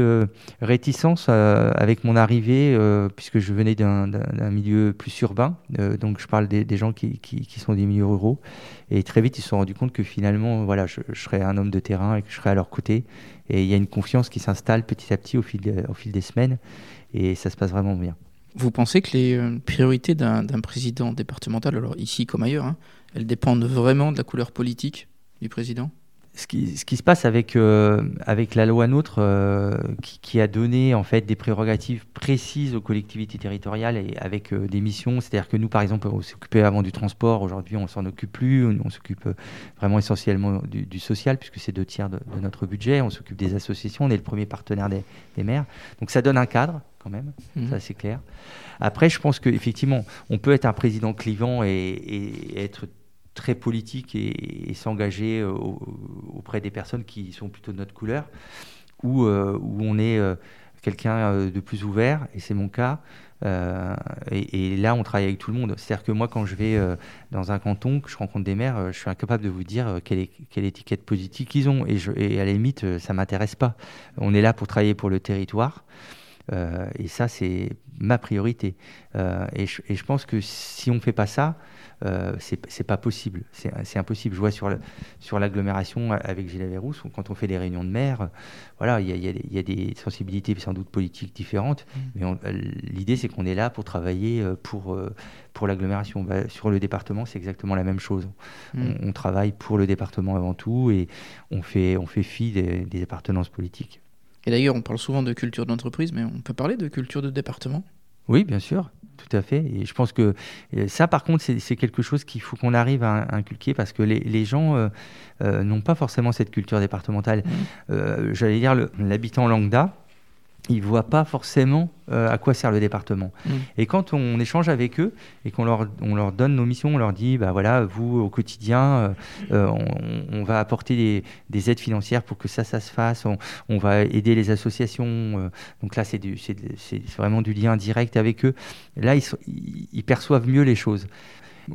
réticence avec mon arrivée, puisque je venais d'un milieu plus urbain. donc, je parle des, gens qui, sont des milieux ruraux. Et très vite, ils se sont rendus compte que finalement, voilà, je, je, serais un homme de terrain et que je serais à leur côté. Et il y a une confiance qui s'installe petit à petit au fil, des semaines et ça se passe vraiment bien. Vous pensez que les euh, priorités d'un président départemental, alors ici comme ailleurs, hein, elles dépendent vraiment de la couleur politique du président? Ce qui, ce qui, se passe avec, euh, avec la loi NOTRe, euh, qui, a donné en fait des prérogatives précises aux collectivités territoriales et avec euh, des missions, c'est-à-dire que nous, par exemple, on s'occupait avant du transport, aujourd'hui on s'en occupe plus, on, s'occupe vraiment essentiellement du, social puisque c'est deux tiers de, notre budget, on s'occupe des associations, on est le premier partenaire des, des maires, donc ça donne un cadre quand même, mmh. ça c'est clair. Après, je pense qu'effectivement, on peut être un président clivant et, et être très politique et, s'engager euh, auprès des personnes qui sont plutôt de notre couleur, ou euh, où on est euh, quelqu'un de plus ouvert, et c'est mon cas. et, là, on travaille avec tout le monde. C'est-à-dire que moi, quand je vais dans un canton, que je rencontre des maires, je suis incapable de vous dire quelle, quelle étiquette politique ils ont. Et, à la limite, ça m'intéresse pas. On est là pour travailler pour le territoire. et ça, c'est ma priorité. et, je, pense que si on ne fait pas ça, euh, c'est pas possible. C'est impossible. Je vois sur l'agglomération sur avec Gilles Averrousse, quand on fait des réunions de maire, voilà, il y, a, des sensibilités sans doute politiques différentes, mmh. mais l'idée c'est qu'on est là pour travailler euh, pour, euh, pour l'agglomération. Bah, sur le département, c'est exactement la même chose. Mmh. On, travaille pour le département avant tout et on fait, on fait fi des, des appartenances politiques. Et d'ailleurs, on parle souvent de culture d'entreprise, mais on peut parler de culture de département? Oui, bien sûr tout à fait. Et je pense que euh, ça, par contre, c'est quelque chose qu'il faut qu'on arrive à, inculquer parce que les, gens euh, euh, n'ont pas forcément cette culture départementale. Mmh. J'allais dire, l'habitant lambda, ils voient pas forcément euh, à quoi sert le département. Mm. Et quand on échange avec eux et qu'on leur, on leur donne nos missions, on leur dit, bah voilà, vous au quotidien, euh, euh, on, on va apporter des, des aides financières pour que ça, ça se fasse. On, va aider les associations. euh, donc là, c'est du- c'est de- c'est vraiment du lien direct avec eux. Là, ils perçoivent mieux les choses.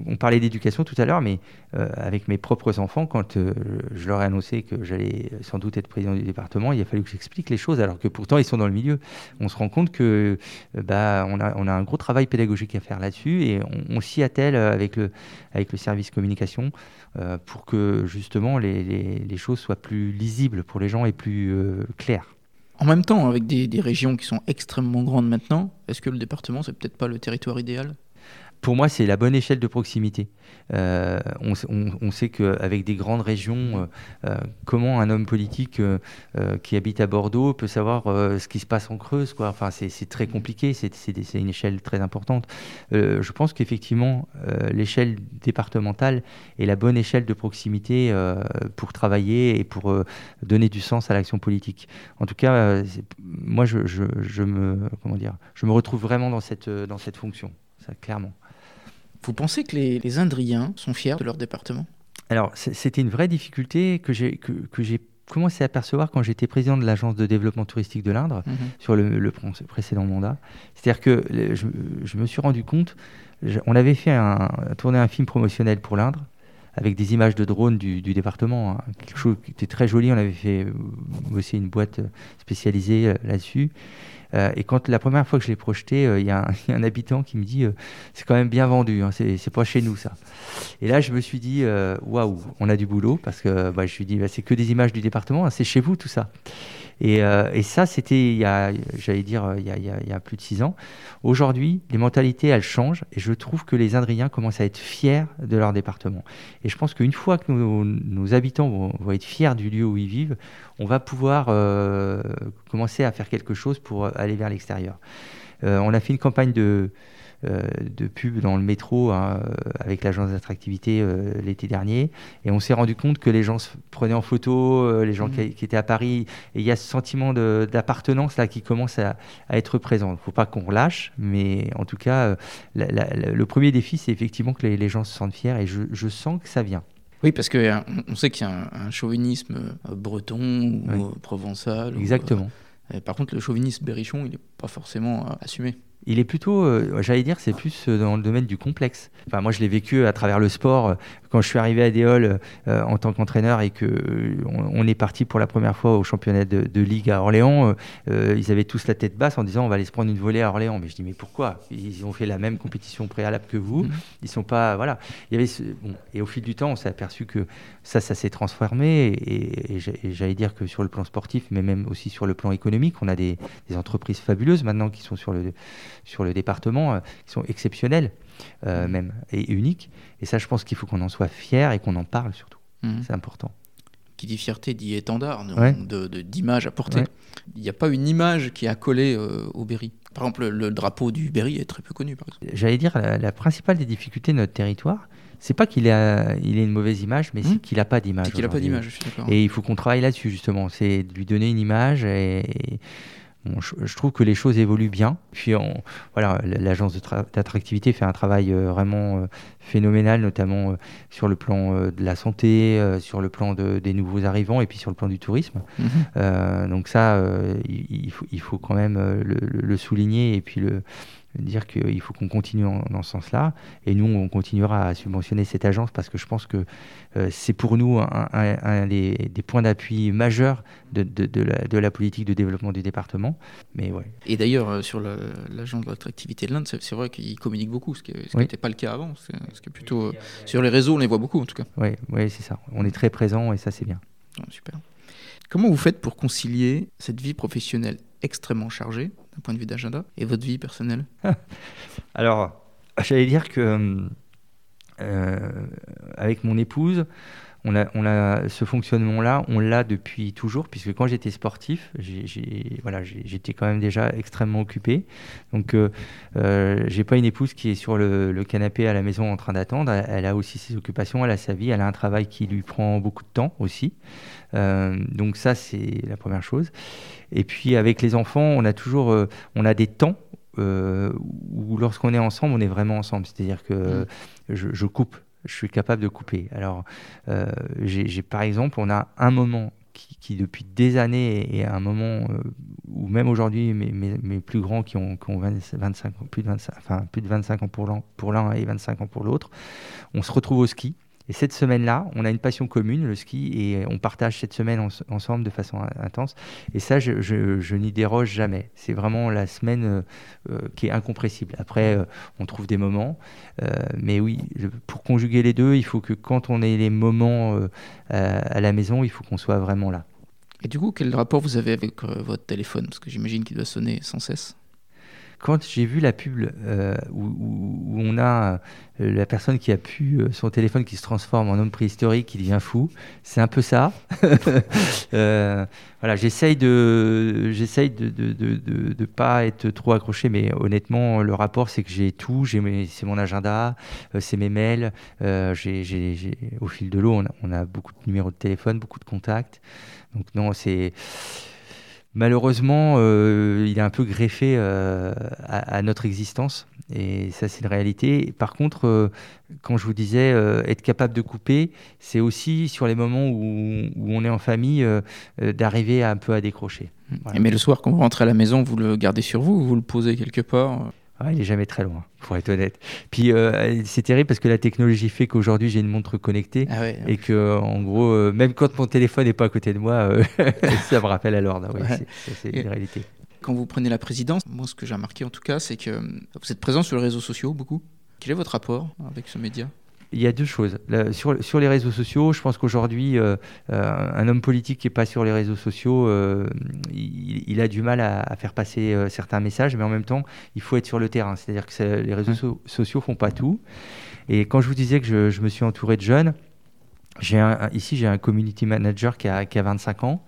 On parlait d'éducation tout à l'heure, mais euh, avec mes propres enfants, quand euh, je leur ai annoncé que j'allais sans doute être président du département, il a fallu que j'explique les choses, alors que pourtant ils sont dans le milieu. On se rend compte que euh, bah, on, a, un gros travail pédagogique à faire là-dessus et on, s'y attelle avec le, avec le service communication pour que justement les, choses soient plus lisibles pour les gens et plus claires. En même temps, avec des, des régions qui sont extrêmement grandes maintenant, est-ce que le département, c'est peut-être pas le territoire idéal? Pour moi, c'est la bonne échelle de proximité. Euh, on, sait qu'avec des grandes régions, euh, euh, comment un homme politique qui habite à Bordeaux peut savoir ce qui se passe en Creuse. Enfin, c'est très compliqué, c'est une échelle très importante. Je pense qu'effectivement, l'échelle départementale est la bonne échelle de proximité pour travailler et pour donner du sens à l'action politique. En tout cas, moi, je, je- me, comment dire, je me retrouve vraiment dans cette, dans cette fonction, ça, clairement. Vous pensez que les, les Indriens sont fiers de leur département? Alors, c'était une vraie difficulté que j'ai que, que j'ai commencé à percevoir quand j'étais président de l'agence de développement touristique de l'Indre Mhm. sur le, le pré- précédent mandat. C'est-à-dire que je, je me suis rendu compte, je- on avait fait un, tourné un film promotionnel pour l'Indre avec des images de drones du, du département, hein. quelque chose qui était très joli. On avait fait euh, bosser une boîte euh, spécialisée euh, là-dessus. Euh, et quand la première fois que je l'ai projeté, euh, il y, a un- habitant qui me dit euh, c'est quand même bien vendu, hein, c'est pas chez nous ça. Et là, je me suis dit waouh, on a du boulot parce que bah, je suis dit bah, c'est que des images du département, hein, c'est chez vous tout ça. Et, euh, et ça, c'était il y a, j'allais dire, euh, il y a, plus de six ans. Aujourd'hui, les mentalités, elles changent et je trouve que les Indriens commencent à être fiers de leur département. Et je pense qu'une fois que nos, habitants vont, être fiers du lieu où ils vivent, on va pouvoir euh, commencer à faire quelque chose pour aller vers l'extérieur. On a fait une campagne de, de pub dans le métro hein, euh, avec l'agence d'attractivité euh, l'été dernier et on s'est rendu compte que les gens se prenaient en photo, euh, les gens Mhm. qui, qui étaient à Paris et il y a ce sentiment d'appartenance là qui commence à, à être présent. Il ne faut pas qu'on relâche, mais en tout cas, euh, la- la- la- le premier défi, c'est effectivement que les, les gens se sentent fiers et je, je sens que ça vient. Oui, parce qu'on on sait qu'il y a un, un chauvinisme euh, breton ou Oui. euh, provençal. ou, Exactement. euh, par contre, le chauvinisme berrichon, il n'est pas forcément euh, assumé. Il est plutôt, euh, j'allais dire, c'est plus euh, dans le domaine du complexe. Enfin, moi, je l'ai vécu à travers le sport. Quand je suis arrivé à Déol euh, en tant qu'entraîneur et que euh, on, on est parti pour la première fois au championnat de, de ligue à Orléans, euh, ils avaient tous la tête basse en disant on va aller se prendre une volée à Orléans. Mais je dis mais pourquoi? Ils ont fait la même compétition préalable que vous. Mhm. Ils sont pas, voilà. Il y avait ce- bon, et au fil du temps, on s'est aperçu que ça, ça s'est transformé. Et, et j'ai- et j'allais dire que sur le plan sportif, mais même aussi sur le plan économique, on a des, des entreprises fabuleuses maintenant qui sont sur le sur le département, qui sont exceptionnelles euh, même et uniques. Et ça, je pense qu'il faut qu'on en soit fier et qu'on en parle surtout. Mhm. C'est important. Qui dit fierté dit étendard, de- Ouais. de- de- d'image à porter. Ouais. Il n'y a pas une image qui est accolée euh, au Berry. Par exemple, le, le drapeau du Berry est très peu connu, par exemple. J'allais dire la, la principale des difficultés de notre territoire, c'est pas qu'il a, il ait une mauvaise image, mais Mhm. c'est qu'il n'a pas d'image. C'est qu'il n'a pas d'image, je suis d'accord. Et il faut qu'on travaille là-dessus, justement. C'est de lui donner une image. Et, et bon, je, je trouve que les choses évoluent bien. Puis, on- voilà, l'agence d'attractivité fait un travail euh, vraiment euh, phénoménal, notamment euh, sur le plan de la santé, sur le plan de- des nouveaux arrivants et puis sur le plan du tourisme. Mhm. Donc ça, il, il faut, il faut quand même le, le- le souligner et puis le dire qu'il faut qu'on continue dans ce sens-là. Et nous, on continuera à subventionner cette agence parce que je pense que euh, c'est pour nous un, un- un des, des points d'appui majeurs de, de- de la, de la politique de développement du département. Mais ouais, Et d'ailleurs, euh, sur l'agence de l'attractivité de l'Inde, c'est vrai qu'ils communiquent beaucoup, ce qui n'était Oui. pas le cas avant. Ce qui est plutôt, euh, sur les réseaux, on les voit beaucoup, en tout cas. ouais, ouais, c'est ça. On est très présent et ça, c'est bien. Super. Comment vous faites pour concilier cette vie professionnelle extrêmement chargée, point de vue d'agenda, et votre vie personnelle? Alors, j'allais dire que euh, avec mon épouse, on a, on a ce fonctionnement-là, on l'a depuis toujours, puisque quand j'étais sportif, voilà, j'étais quand même déjà extrêmement occupé. Donc, euh, euh, j'ai pas une épouse qui est sur le, canapé à la maison en train d'attendre. Elle, a aussi ses occupations, elle a sa vie, elle a un travail qui lui prend beaucoup de temps aussi. Euh, donc ça, c'est la première chose. Et puis avec les enfants, on a toujours, euh, on a des temps où lorsqu'on est ensemble, on est vraiment ensemble. C'est-à-dire que mmh. je coupe je suis capable de couper. Alors, euh, j'ai par exemple, on a un moment qui, depuis des années est un moment euh, où même aujourd'hui mes, mes, plus grands qui ont, qui ont 25 plus de 25, enfin, plus de 25 ans pour l'un et 25 ans pour l'autre, on se retrouve au ski. Et cette semaine-là, on a une passion commune, le ski, et on partage cette semaine ensemble de façon intense. Et ça, je, n'y déroge jamais. C'est vraiment la semaine euh, euh, qui est incompressible. Après, euh, on trouve des moments. mais oui, pour conjuguer les deux, il faut que quand on ait les moments à la maison, il faut qu'on soit vraiment là. Et du coup, quel rapport vous avez avec votre téléphone? Parce que j'imagine qu'il doit sonner sans cesse quand j'ai vu la pub euh, où, on a euh, la personne qui a pu euh, son téléphone qui se transforme en homme préhistorique, qui devient fou, c'est un peu ça. voilà, j'essaye de, j'essaye de, de, de, de, pas être trop accroché, mais honnêtement, le rapport, c'est que j'ai tout. J'ai c'est mon agenda, c'est mes mails. j'ai, au fil de l'eau, on on a beaucoup de numéros de téléphone, beaucoup de contacts. Donc non, c'est malheureusement, euh, il est un peu greffé euh, à, notre existence. Et ça, c'est une réalité. Par contre, euh, quand je vous disais être capable de couper, c'est aussi sur les moments où, on est en famille, d'arriver un peu à décrocher. Mais le soir, quand vous rentrez à la maison, vous le gardez sur vous ou vous le posez quelque part? Il est jamais très loin, pour être honnête. Puis euh, c'est terrible parce que la technologie fait qu'aujourd'hui j'ai une montre connectée ah et que en gros, euh, même quand mon téléphone n'est pas à côté de moi, euh, ça me rappelle à l'ordre. c'est une réalité. Quand vous prenez la présidence, moi ce que j'ai remarqué en tout cas, c'est que vous êtes présent sur les réseaux sociaux beaucoup. Quel est votre rapport avec ce média? Il y a deux choses. sur, sur, les réseaux sociaux, je pense qu'aujourd'hui, euh, euh, un homme politique qui n'est pas sur les réseaux sociaux, euh, il, a du mal à, faire passer certains messages, mais en même temps, il faut être sur le terrain. C'est-à-dire que les réseaux sociaux sociaux font pas tout. Et quand je vous disais que je, me suis entouré de jeunes, un, ici, j'ai un community manager qui a, qui a 25 ans.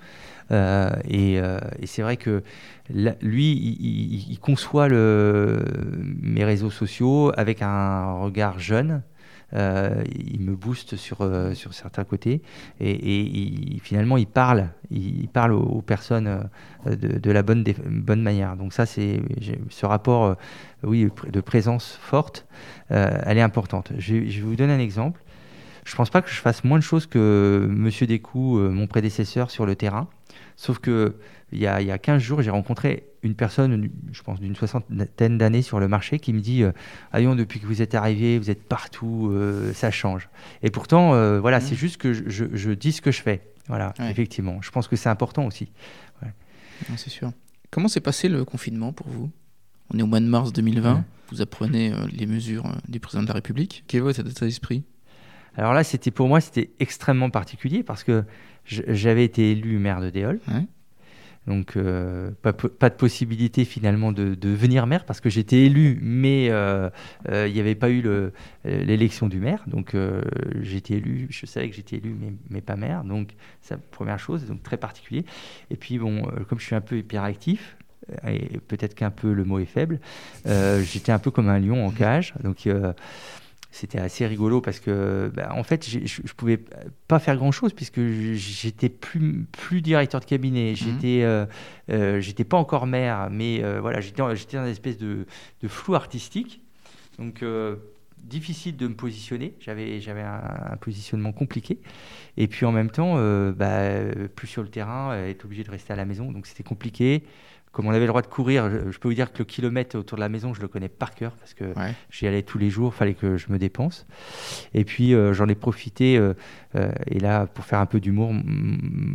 et, et c'est vrai que lui, il, il conçoit le, mes réseaux sociaux avec un regard jeune, il me booste sur, euh, sur certains côtés et, finalement il parle, il, parle aux, personnes euh, de, la bonne, bonne manière. Donc ça, c'est ce rapport oui, de présence forte, elle est importante. Je, vais vous donner un exemple. Je ne pense pas que je fasse moins de choses que Monsieur Descoux, mon prédécesseur sur le terrain. Sauf que il y a, y a 15 jours, j'ai rencontré une personne, je pense d'une soixantaine d'années sur le marché, qui me dit euh, depuis que vous êtes arrivé, vous êtes partout, euh, ça change. Et pourtant, euh, voilà, mmh. c'est juste que je, dis ce que je fais. Voilà, effectivement. Je pense que c'est important aussi. c'est sûr. Comment s'est passé le confinement pour vous? On est au mois de mars 2020. Vous apprenez les mesures du président de la République. Quel est votre état d'esprit? Alors là, c'était pour moi, c'était extrêmement particulier parce que j'avais été élu maire de Déol. Donc, euh, pas, de possibilité finalement de, devenir maire parce que j'étais élu, mais euh, euh, il n'y avait pas eu l'élection du maire. Donc, j'étais élu, je savais que j'étais élu, mais, mais, pas maire. Donc, c'est la première chose, donc très particulier. Et puis, bon, comme je suis un peu hyperactif, et peut-être qu'un peu le mot est faible, j'étais un peu comme un lion en cage. Donc, c'était assez rigolo parce que, bah, en fait, je ne pouvais pas faire grand-chose puisque j'étais plus, plus directeur de cabinet. Mhm. J'étais, euh, j'étais pas encore maire, mais euh, voilà, j'étais, j'étais dans une espèce de, de flou artistique. Donc, difficile de me positionner. J'avais, j'avais un, positionnement compliqué. Et puis en même temps, bah, plus sur le terrain, être obligé de rester à la maison. Donc c'était compliqué comme on avait le droit de courir, je, peux vous dire que le kilomètre autour de la maison, je le connais par cœur parce que j'y allais tous les jours, fallait que je me dépense. Et puis euh, j'en ai profité, euh, euh, et là, pour faire un peu d'humour,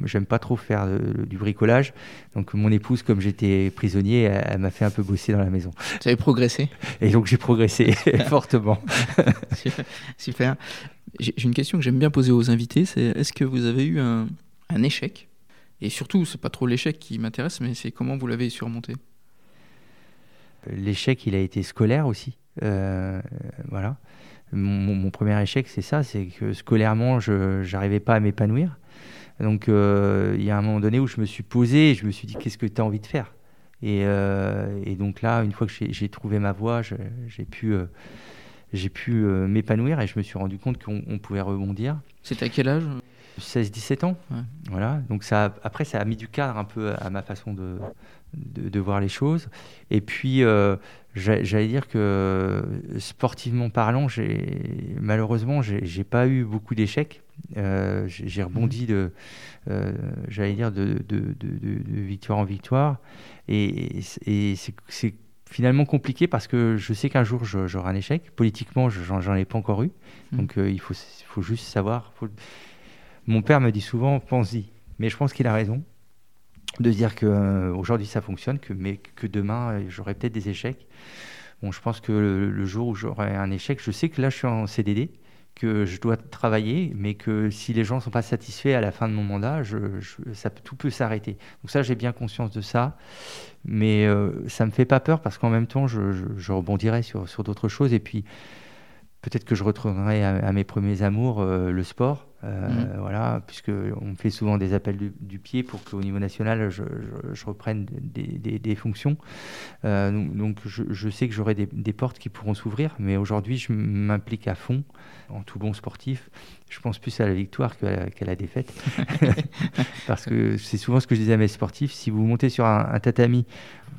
j'aime pas trop faire du bricolage. Donc mon épouse, comme j'étais prisonnier, elle, m'a fait un peu bosser dans la maison. Tu avais progressé Et donc j'ai progressé fortement. Super. J'ai une question que j'aime bien poser aux invités, c'est est-ce que vous avez eu un, un échec? Et surtout, c'est pas trop l'échec qui m'intéresse, mais c'est comment vous l'avez surmonté. L'échec, il a été scolaire aussi. Euh, voilà. mon, premier échec, c'est ça, c'est que scolairement, je n'arrivais pas à m'épanouir. Donc, euh, il y a un moment donné où je me suis posé et je me suis dit, qu'est-ce que tu as envie de faire? Et, euh, et, donc là, une fois que j'ai trouvé ma voie, j'ai pu, j'ai pu m'épanouir et je me suis rendu compte qu'on pouvait rebondir. C'était à quel âge? 16-17 ans. Voilà. Donc ça, après, ça a mis du cadre un peu à ma façon de, de, voir les choses. Et puis, euh, j'allais dire que sportivement parlant, malheureusement, j'ai pas eu beaucoup d'échecs. Euh, j'ai rebondi de, euh, j'allais dire, de, de, victoire en victoire. Et, c'est finalement compliqué parce que je sais qu'un jour j'aurai un échec. Politiquement, j'en ai pas encore eu. Mmh. Donc il faut, faut juste savoir. Mon père me dit souvent, pense-y. Mais je pense qu'il a raison de dire que euh, ça fonctionne, que, mais que demain euh, j'aurai peut-être des échecs. Bon, je pense que le, jour où j'aurai un échec, je sais que là je suis en CDD, que je dois travailler, mais que si les gens ne sont pas satisfaits à la fin de mon mandat, ça, tout peut s'arrêter. Donc ça, j'ai bien conscience de ça, mais euh, ça me fait pas peur parce qu'en même temps, je, je rebondirai sur, sur d'autres choses et puis peut-être que je retournerai à, mes premiers amours, le sport. Euh, mhm. Voilà, puisque on fait souvent des appels du, pied pour qu'au niveau national, je, reprenne des, fonctions. Euh, donc, je, sais que j'aurai des, portes qui pourront s'ouvrir, mais aujourd'hui, je m'implique à fond en tout bon sportif. Je pense plus à la victoire qu'à la défaite, parce que c'est souvent ce que je disais à mes sportifs. Si vous montez sur un, tatami,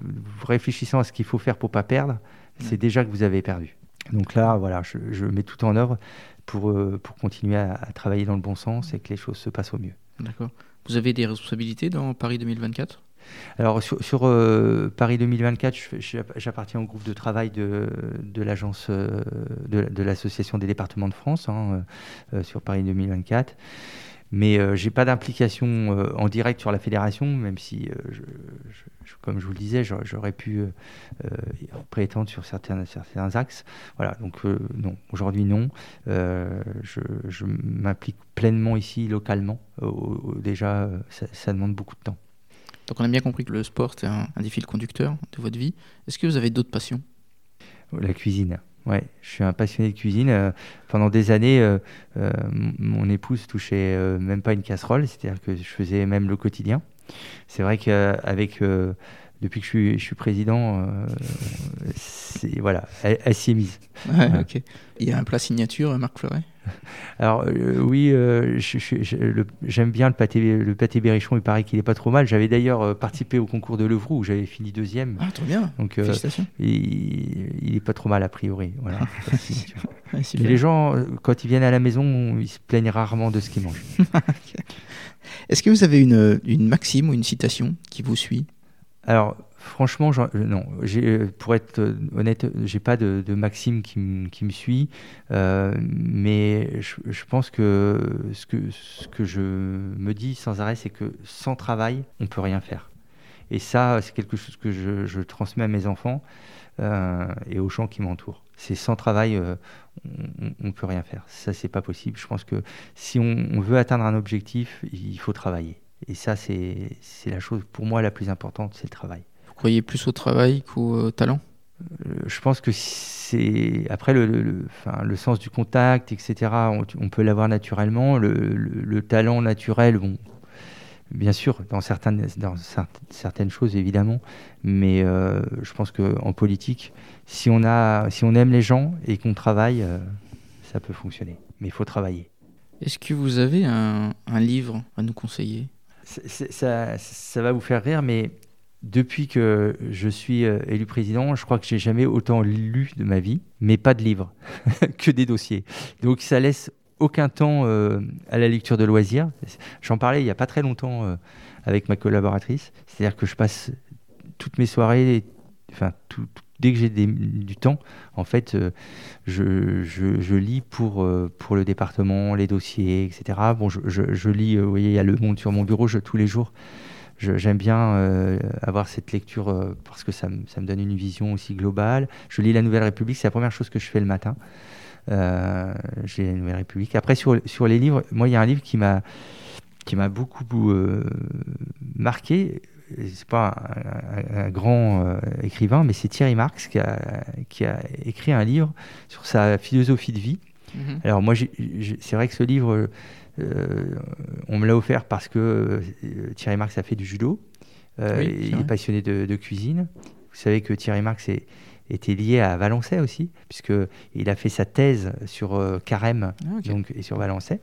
vous réfléchissant à ce qu'il faut faire pour pas perdre, c'est déjà que vous avez perdu. Donc là, voilà, je, mets tout en œuvre pour, euh, pour continuer à, travailler dans le bon sens et que les choses se passent au mieux. D'accord. Vous avez des responsabilités dans Paris 2024 alors sur, euh, Paris 2024, j'appartiens au groupe de travail de, de l'agence euh, de, l'association des départements de France hein, sur Paris 2024. Mais euh, j'ai pas d'implication euh, en direct sur la fédération, même si, euh, je, comme je vous le disais, j'aurais pu prétendre sur certains, certains axes. Voilà, donc non, aujourd'hui non. je, m'implique pleinement ici, localement. déjà, ça, demande beaucoup de temps. Donc on a bien compris que le sport, c'est un, un, des fils conducteurs de votre vie. Est-ce que vous avez d'autres passions? La cuisine. Ouais, je suis un passionné de cuisine. Euh, pendant des années, euh, euh, mon épouse touchait même pas une casserole, c'est-à-dire que je faisais même le quotidien. C'est vrai qu'avec depuis que je suis, je suis président, voilà, elle, s'y est mise. Il y a un plat signature, Marc Fleuret? Alors euh, oui, euh, j'aime bien le pâté, le pâté berrichon. Il paraît qu'il est pas trop mal. J'avais d'ailleurs euh, participé au concours de Levroux où j'avais fini deuxième. Ah, trop bien. Donc, Félicitations. Il, il, est pas trop mal a priori. Voilà. les gens, quand ils viennent à la maison, ils se plaignent rarement de ce qu'ils mangent. Est-ce que vous avez une, une maxime ou une citation qui vous suit? Alors, Franchement, non. Euh, pour être euh, honnête, j'ai pas de, maxime qui, me suit, euh, mais je, pense que ce, que je me dis sans arrêt, c'est que sans travail, on peut rien faire. Et ça, c'est quelque chose que je, transmets à mes enfants et aux gens qui m'entourent. C'est sans travail, on, ne peut rien faire. Ça, c'est pas possible. Je pense que si on veut atteindre un objectif, il faut travailler. Et ça, c'est la chose pour moi la plus importante, c'est le travail croyez plus au travail qu'au talent? Euh, je pense que c'est après le, le, enfin, le, sens du contact, etc. On, peut l'avoir naturellement. Le, le, talent naturel, bon, bien sûr, dans certaines, dans certaines choses évidemment, mais euh, je pense qu'en politique, si on a, si on aime les gens et qu'on travaille, euh, ça peut fonctionner. Mais il faut travailler. Est-ce que vous avez un, un livre à nous conseiller? Ça, va vous faire rire, mais depuis que je suis euh, élu président, je crois que j'ai jamais autant lu de ma vie, mais pas de livres, que des dossiers. Donc ça laisse aucun temps euh, à la lecture de loisirs. J'en parlais il n'y a pas très longtemps euh, avec ma collaboratrice. C'est-à-dire que je passe toutes mes soirées, enfin dès que j'ai du temps, en fait, je, je, lis pour, pour le département, les dossiers, etc. Bon, je, je lis, vous voyez, il y a Le Monde sur mon bureau tous les jours j'aime bien euh, avoir cette lecture euh, parce que ça, ça, me donne une vision aussi globale. Je lis La Nouvelle République, c'est la première chose que je fais le matin. Euh, j'ai La Nouvelle République. Après, sur, sur les livres, moi, il y a un livre qui m'a qui m'a beaucoup marqué. C'est pas un, grand écrivain, mais c'est Thierry Marx qui a, qui a, écrit un livre sur sa philosophie de vie. Mhm. Alors moi, c'est vrai que ce livre, on me l'a offert parce que Thierry Marx a fait du judo. il est passionné de, cuisine. Vous savez que Thierry Marx était lié à Valençay aussi, puisqu'il a fait sa thèse sur Carême ah, donc, et sur Valençay.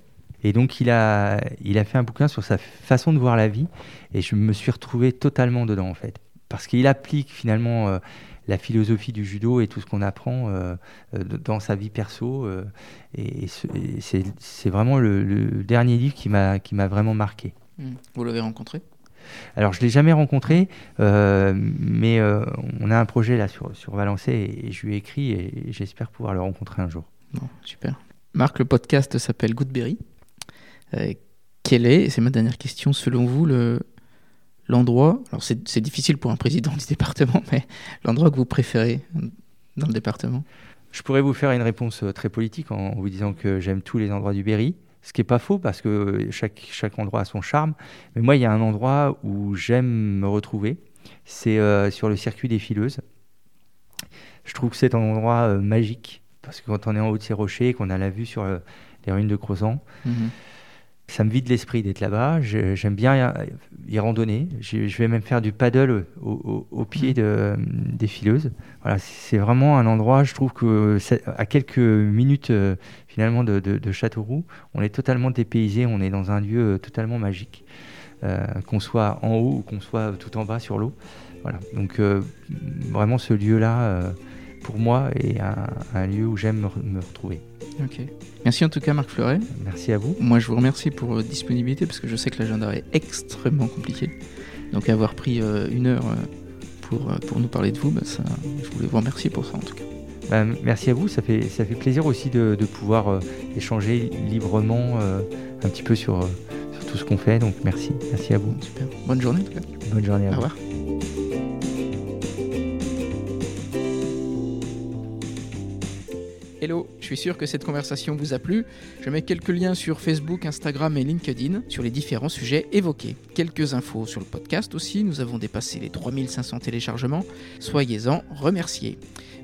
Et donc, il a, il a fait un bouquin sur sa façon de voir la vie. Et je me suis retrouvé totalement dedans, en fait. Parce qu'il applique finalement euh, la philosophie du judo et tout ce qu'on apprend euh, euh, dans sa vie perso. et, c'est vraiment le, dernier livre qui m'a vraiment marqué. Hmm. Vous l'avez rencontré? Alors, je ne l'ai jamais rencontré, mais on a un projet là sur, sur Valençay et, je lui ai écrit et j'espère pouvoir le rencontrer un jour. Bon, super. Marc, le podcast s'appelle Goodberry. Euh, quel est, c'est ma dernière question, selon vous, le, l'endroit, alors c'est, difficile pour un président du département, mais l'endroit que vous préférez dans le département? Je pourrais vous faire une réponse euh, très politique en vous disant que j'aime tous les endroits du Berry, ce qui n'est pas faux parce que chaque, chaque endroit a son charme. Mais moi, il y a un endroit où j'aime me retrouver, c'est euh, sur le circuit des fileuses. Je trouve que c'est un endroit magique parce que quand on est en haut de ces rochers, qu'on a la vue sur les ruines de Crozant, mhm. Ça me vide l'esprit d'être là-bas. J'aime bien y, randonner. Je, vais même faire du paddle au, pied de, des fileuses. Voilà, c'est vraiment un endroit, je trouve que à quelques minutes euh, finalement de, de, Châteauroux, on est totalement dépaysé. On est dans un lieu euh, totalement magique, euh, qu'on soit en haut ou qu'on soit tout en bas sur l'eau. Voilà. Donc vraiment ce lieu-là, pour moi, est un, lieu où j'aime me retrouver. Ok. Merci en tout cas Marc Fleuret. Merci à vous. Moi je vous remercie pour votre disponibilité parce que je sais que l'agenda est extrêmement compliqué. Donc avoir pris euh, une heure euh, pour, euh, pour nous parler de vous, bah, ça, je voulais vous remercier pour ça en tout cas. Bah, merci à vous, ça fait, ça fait plaisir aussi de, pouvoir échanger librement un petit peu sur, sur tout ce qu'on fait. Donc merci, merci à vous. Super. Bonne journée en tout cas. Bonne journée à Au vous. revoir. Hello, je suis sûr que cette conversation vous a plu. Je mets quelques liens sur Facebook, Instagram et LinkedIn sur les différents sujets évoqués. Quelques infos sur le podcast aussi, nous avons dépassé les 3500 téléchargements. Soyez-en remerciés.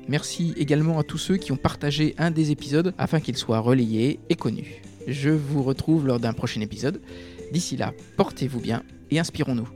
Merci également à tous ceux qui ont partagé un des épisodes afin qu'il soit relayé et connu. Je vous retrouve lors d'un prochain épisode. D'ici là, portez-vous bien et inspirons-nous.